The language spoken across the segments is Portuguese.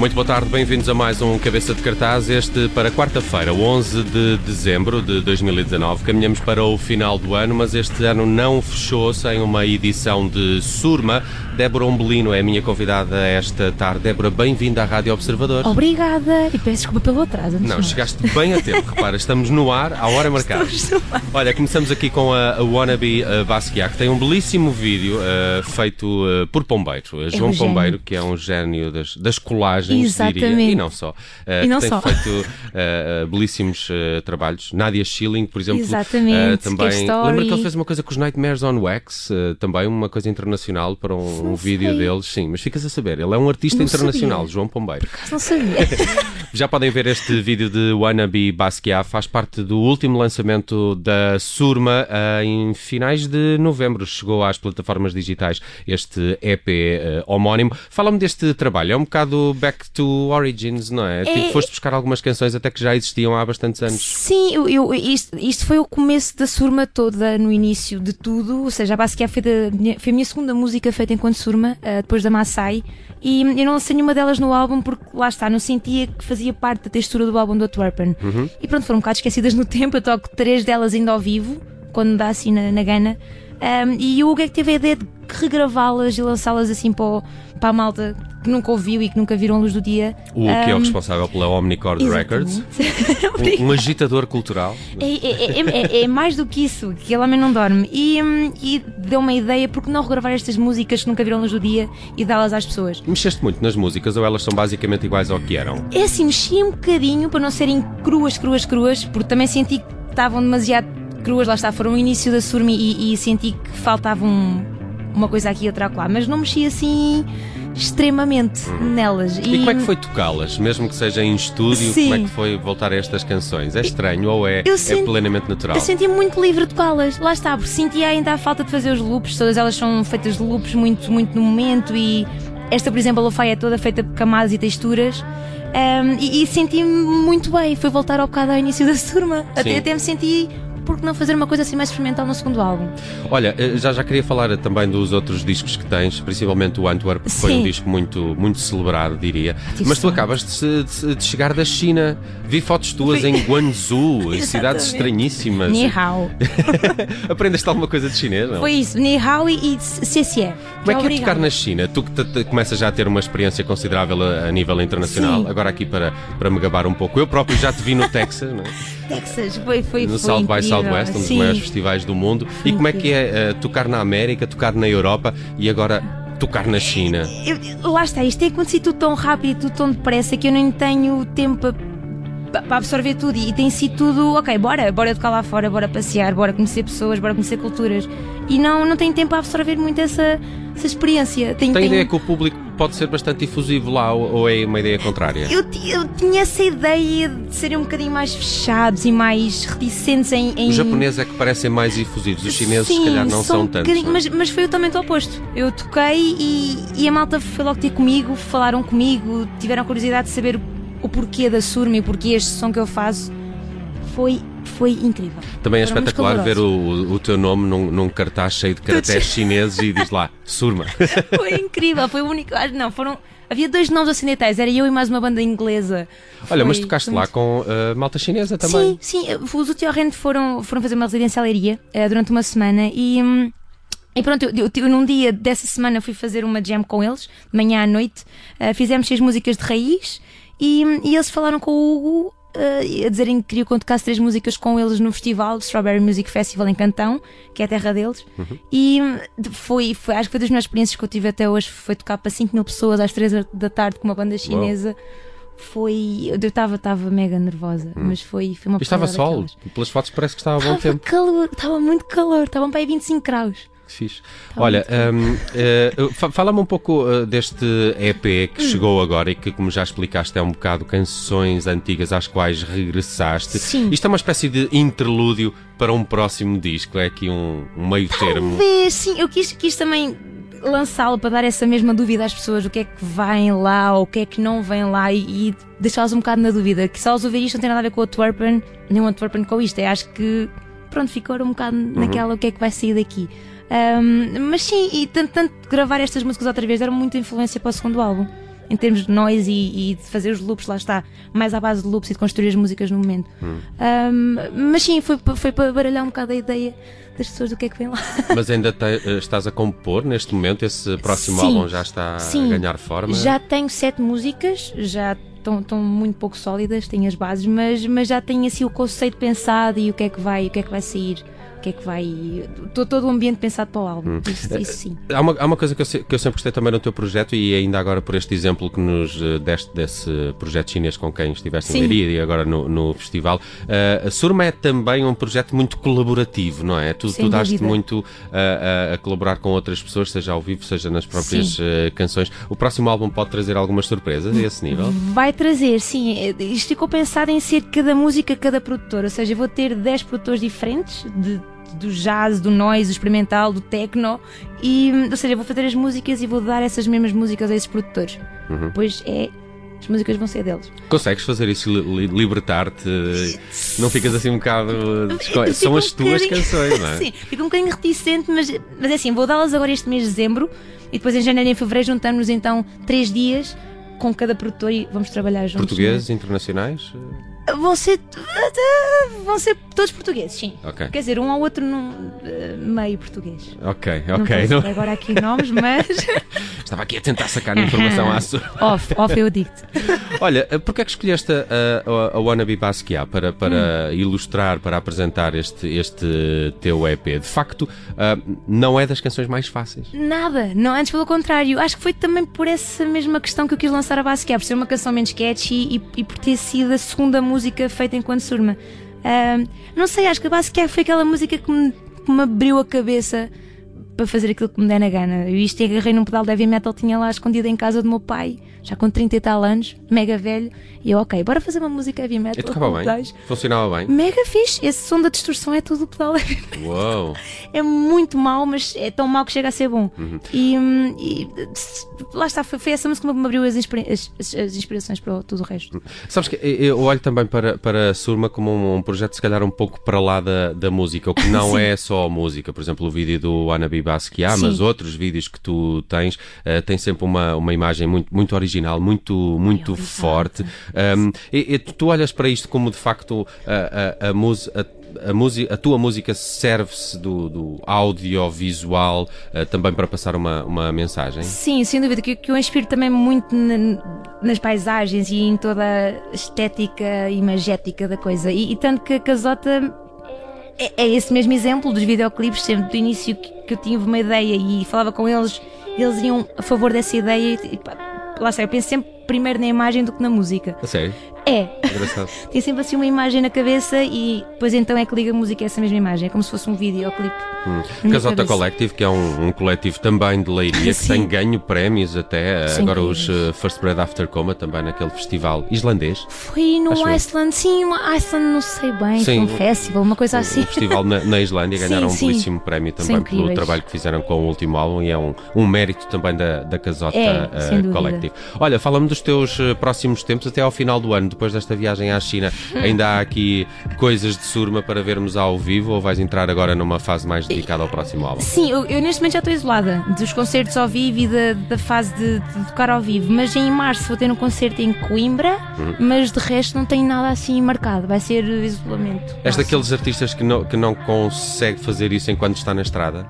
Muito boa tarde, bem-vindos a mais um Cabeça de Cartaz. Este para quarta-feira, 11 de dezembro de 2019. Caminhamos para o final do ano, mas este ano não fechou sem uma edição de Surma. Débora Ombelino é a minha convidada esta tarde. Débora, bem-vinda à Rádio Observador. Obrigada e peço desculpa pelo atraso. Não, mais. chegaste bem a tempo. Repara, estamos no ar, à hora marcada. Olha, começamos aqui com a, a Wannabe uh, Basquiat, que tem um belíssimo vídeo uh, feito uh, por Pombeiro. Uh, João um gênio. Pombeiro, que é um gênio das, das colagens, diria, Exatamente. e não só. Uh, E que não tem só. feito uh, belíssimos uh, trabalhos. Nádia Schilling, por exemplo. Exatamente, também. Lembra que ele fez uma coisa com os Nightmares on Wax, também uma coisa internacional para um, um vídeo deles. Sim, mas ficas a saber, ele é um artista Não internacional, sabia. João Pombeiro. Não sabia. Já podem ver este vídeo de Wannabe Basquiat, faz parte do último lançamento da Surma eh, em finais de novembro. Chegou às plataformas digitais este EP eh, homónimo. Fala-me deste trabalho, é um bocado back to origins, não é? Tipo, foste buscar algumas canções até que já existiam há bastantes anos. Sim, eu, eu- isto, isto foi o começo da surma toda no início de tudo. Ou seja, a Basquiat foi, minha- foi a minha segunda música feita enquanto surma, ah, depois da Maasai. E eu não lancei nenhuma delas no álbum porque lá está, não sentia que fazia parte da textura do álbum do Antwerpen. E pronto, foram um bocado esquecidas no tempo. Eu toco três delas ainda ao vivo, quando dá assim na, na gana. Um, e o Hugo é que teve a ideia de regravá-las e lançá-las assim para, o- para a malta que nunca ouviu e que nunca viram a luz do dia. O que é o Um, responsável pela Omnicord Records, um, um agitador cultural. É, é- é- é- é mais do que isso, que ele homem não dorme. E, hum, e deu uma ideia, porque não regravar estas músicas que nunca viram a luz do dia e dá-las às pessoas? Mexeste muito nas músicas ou elas são basicamente iguais ao que eram? É assim, mexi um bocadinho para não serem cruas, cruas, cruas, porque também senti que estavam demasiado cruas, lá está, foram o início da surma e, e senti que faltava um- uma coisa aqui e outra lá, mas não mexi assim extremamente nelas. E como é que foi tocá-las? Mesmo que seja em estúdio, Sim. como é que foi voltar a estas canções? É estranho ou é, Eu é senti- plenamente natural? Eu senti muito livre de tocá-las, lá está, porque sentia ainda a falta de fazer os loops, todas elas são feitas de loops muito, muito no momento e esta, por exemplo, a lo-fi é toda feita por camadas e texturas. um, e, e senti-me muito bem, foi voltar ao bocado ao início da turma. Até, até me senti por que não fazer uma coisa assim mais experimental no segundo álbum? Olha, eh, já já queria falar também dos outros discos que tens, principalmente o Antwerp, que foi um disco muito, muito celebrado, diria. Atenção. Mas tu acabas de, de- de chegar da China. Vi fotos tuas em Guangzhou, em cidades estranhíssimas. Ni hao. Aprendeste alguma coisa de chinês? Não? Foi isso, Ni hao e CCE. Como é que é tocar na China? Tu que te- te- começas já a ter uma experiência considerável a, a nível internacional, Sim. agora aqui para, para me gabar um pouco. Eu próprio já te vi no Texas, não é? Texas, foi, foi, no foi South by. Southwest, um dos Sim. maiores festivais do mundo. E como é que é eh, tocar na América, tocar na Europa e agora tocar na China? Eu- lá está, isto tem acontecido tudo tão rápido e tudo tão depressa que eu nem tenho tempo para absorver tudo e tem sido tudo, ok, bora, bora tocar lá fora, bora passear, bora conhecer pessoas, bora conhecer culturas e não, não tenho tempo a absorver muito essa, essa experiência. Tenho, Tem tenho- ideia que o público pode ser bastante difusivo lá ou, ou é uma ideia contrária? eu, eu tinha essa ideia de serem um bocadinho mais fechados e mais reticentes em. em... Os japoneses é que parecem mais efusivos, os chineses se Sim, calhar não são, um tantos. não é? mas, mas foi totalmente o oposto. Eu toquei e, e a malta foi logo ter comigo, falaram comigo, tiveram curiosidade de saber o porquê da surma e porquê este som que eu faço. Foi, foi incrível. Também é Foram espetacular ver o, o teu nome num, num cartaz cheio de caracteres chineses e diz lá, Surma. Foi incrível, foi o único. ah, Não, foram. Havia dois nomes ocidentais, era eu e mais uma banda inglesa. Olha, mas Foi- tocaste foi lá com eh, malta chinesa também. Sim, sim. Os Utiorrent foram, foram fazer uma residência à Leiria eh, durante uma semana e. hum, e pronto, eu, eu, num dia dessa semana fui fazer uma jam com eles, de manhã à noite. eh, fizemos seis músicas de raiz e, hum, e eles falaram com o Hugo eh, a dizerem que queriam que eu tocasse três músicas com eles no festival Strawberry Music Festival em Cantão, que é a terra deles. E hum, foi, foi, acho que foi das melhores experiências que eu tive até hoje. Foi tocar para 5 mil pessoas às 3 da tarde com uma banda chinesa. Foi. Eu estava estava mega nervosa, mas foi, foi uma E estava sol. daquelas. Pelas fotos parece que estava a bom tempo. calor, estava muito calor, estavam para aí 25 graus. Que fixe. Olha, hum, eh, fa- fala-me um pouco eh, deste EP que chegou agora e que, como já explicaste, é um bocado canções antigas às quais regressaste. Sim. Isto é uma espécie de interlúdio para um próximo disco, é aqui um, um meio termo. Talvez, sim, eu quis, quis também lançá-lo para dar essa mesma dúvida às pessoas, o que é que vem lá, ou o que é que não vem lá, e, e deixá-los um bocado na dúvida, que se elas ouvirem isto não tem nada a ver com o Antwerpen, nem o Antwerpen com isto, é acho que, pronto, ficou um bocado naquela, o que é que vai sair daqui. Ahm, mas sim, e tanto, tanto gravar estas músicas outra vez deram muita influência para o segundo álbum. Em termos de noise e, e de fazer os loops, lá está, mais à base de loops e de construir as músicas no momento. Ahm, mas sim, foi, foi para baralhar um bocado a ideia das pessoas do que é que vem lá. Mas ainda te- eh, estás a compor neste momento? Esse próximo Sim. álbum já está Sim. a ganhar forma? Já tenho sete músicas, já estão, estão muito pouco sólidas, tenho as bases, mas, mas já tenho assim o conceito pensado e o que é que vai, o que é que vai sair, que é que vai. to- Todo o ambiente pensado para o álbum. Hum. Isso, isso sim. Há uma, há uma coisa que eu, que eu sempre gostei também no teu projeto e ainda agora por este exemplo que nos eh, deste desse projeto chinês com quem estiveste em Sim. Leiria e agora no, no festival, eh, a Surma é também um projeto muito colaborativo, não é? Tu, Sem tu daste muito a, a- a colaborar com outras pessoas, seja ao vivo, seja nas próprias Sim. eh, canções. O próximo álbum pode trazer algumas surpresas a esse nível? Vai trazer, sim. eh, Isto ficou pensado em ser cada música, cada produtor. Ou seja, vou ter 10 produtores diferentes, de, do jazz, do noise, do experimental, do techno. E, ou seja, vou fazer as músicas e vou dar essas mesmas músicas a esses produtores. Uhum. Depois é. As músicas vão ser deles. Consegues fazer isso, li- li- libertar-te? Não ficas assim um bocado. São as um tuas canções, não é? Sim, fico um bocadinho reticente, mas, mas é assim, vou dá-las agora este mês de dezembro e depois em janeiro e em fevereiro juntamos então três dias com cada produtor e vamos trabalhar juntos. Portugueses, internacionais? Vão ser, vão ser todos portugueses, sim. Ok. Quer dizer, um ou outro num, eh, meio português. Ok, Não ok. Não- dar agora aqui nomes, mas Estava aqui a tentar sacar informação à sua. off, off eu digo-te. Olha, eh, porquê é que escolheste a, a, a Wannabe Basquiat para, para Hum. ilustrar, para apresentar este, este teu EP? De facto, não é das canções mais fáceis. Nada, não, antes pelo contrário. Acho que foi também por essa mesma questão que eu quis lançar a Basquiat, por ser uma canção menos catchy e, e por ter sido a segunda música feita enquanto surma. Ahm, não sei, acho que a Basquiat foi aquela música que me, que me abriu a cabeça para fazer aquilo que me der na gana. Eu isto e agarrei num pedal de heavy metal, tinha lá escondido em casa do meu pai, já com 30 e tal anos, mega velho, e eu, ok, bora fazer uma música heavy metal. E tocava bem? pedais. Funcionava bem? Mega fixe, esse som da distorção é tudo pedal heavy metal. Uou! É muito mau, mas é tão mau que chega a ser bom. Uhum. E, hum, e, lá está, foi, foi essa música que me abriu as, inspira- as- as- as inspirações para tudo o resto. Sabes que eu olho também para, para a Surma como um, um projeto, se calhar, um pouco para lá da, da música, o que não é só música. Por exemplo, o vídeo do Wannabe Basquiat, Sim. mas outros vídeos que tu tens, eh, tem sempre uma, uma imagem muito, muito original, muito, muito obrigada. forte. Um, e, e tu, olhas para isto como, de facto, a, a, a, mus- a- a tua música serve-se do, do audiovisual eh, também para passar uma, uma mensagem? Sim, sem dúvida, que, que eu inspiro também muito na- nas paisagens e em toda a estética imagética da coisa. E, e tanto que a Casota é, é esse mesmo exemplo dos videoclipes, sempre do início que, que eu tive uma ideia e falava com eles, eles iam a favor dessa ideia e, pá, lá está, eu penso sempre primeiro na imagem do que na música. A sério? É, Engraçado. tem sempre assim uma imagem na cabeça e depois então é que liga a música a essa mesma imagem, é como se fosse um videoclipe. minha Casota. Collective, que é um, um coletivo também de leiria, que tem ganho prémios até. São Agora os eh, First Bread After Coma, também naquele festival islandês. Foi no eu. Iceland, sim, Iceland, não sei bem, Sim. Film Festival, uma coisa assim. Um festival na, na Islândia, Sim, ganharam um sim. belíssimo prémio também pelo trabalho que fizeram com o último álbum e é um, um mérito também da, da Casota É, eh, dúvida. Collective. Olha, fala-me dos teus eh, próximos tempos até ao final do ano, depois desta viagem à China. Ainda há aqui coisas de surma para vermos ao vivo ou vais entrar agora numa fase mais dedicada ao próximo álbum? Sim, eu, eu neste momento já estou isolada dos concertos ao vivo e da, da fase de, de tocar ao vivo, mas em março vou ter um concerto em Coimbra, Uhum. mas de resto não tenho nada assim marcado, vai ser isolamento. És daqueles artistas que não, que não consegue fazer isso enquanto está na estrada?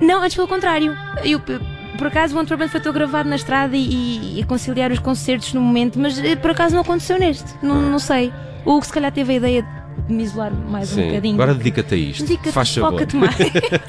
Não, antes pelo contrário. Eu, por acaso, o Antwerpen foi todo gravado na estrada e, e a conciliar os concertos no momento, mas eh, por acaso não aconteceu neste. Não, não sei. O Hugo se calhar teve a ideia de me isolar mais um Sim. bocadinho. Agora dedica-te a isto. Dedica-te, foca-te mais.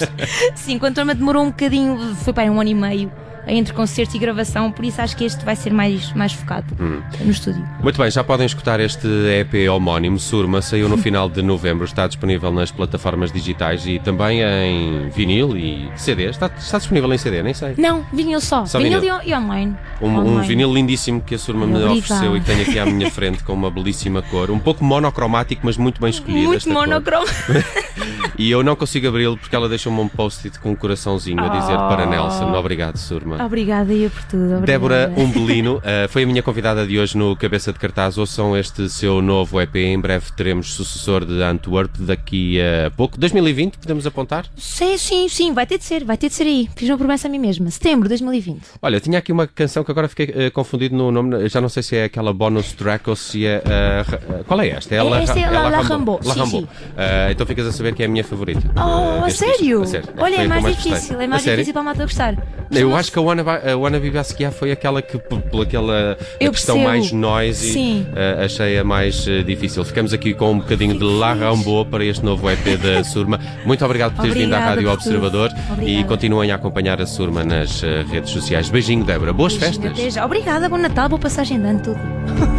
Sim, o Antwerpen demorou um bocadinho, foi para um ano e meio entre concerto e gravação, por isso acho que este vai ser mais, mais focado Hum. no estúdio. Muito bem, já podem escutar este EP homónimo, Surma, saiu no final de novembro, está disponível nas plataformas digitais e também em vinil e CD. Está, está disponível em CD, nem sei. Não, vinil só. Só vinil, vinil. E, online. Um, um Online. vinil lindíssimo que a Surma me ofereceu e que tenho aqui à minha frente com uma belíssima cor. Um pouco monocromático, mas muito bem escolhida. Muito monocromo. E eu não consigo abri-lo porque ela deixou-me um post-it com um coraçãozinho a dizer para Oh. Nelson. Obrigado, Surma. Obrigada eu por tudo. Obrigada. Débora Umbelino uh, foi a minha convidada de hoje no Cabeça de Cartaz. Ouçam este seu novo EP. Em breve teremos sucessor de Antwerp daqui a pouco. 2020, podemos apontar? Sim, sim, sim, vai ter de ser, vai ter de ser aí. Fiz uma promessa a mim mesma. Setembro de 2020. Olha, tinha aqui uma canção que agora fiquei uh, confundido no nome. Já não sei se é aquela bonus track ou se é. uh, qual é esta? É É- esta é Ra- La- La Rambo. La Rambo. sim. Então ficas a saber que é a minha favorita. Oh, a sério? A sério. Olha, é mais gostei. difícil, é A mais difícil para a malta gostar. Eu acho que a Wannabe, a Wannabe Basquiat foi aquela que, p- pela aquela questão mais noisy, Sim. eh, achei a mais eh, difícil. Ficamos aqui com um bocadinho de La Rambo para este novo EP da Surma. Muito obrigado por teres vindo à Rádio por. Observador e continuem a acompanhar a Surma nas eh, redes sociais. Beijinho, Débora. Boas Beijinho, festas. até já. Obrigada, bom Natal, boa passagem de ano, tudo.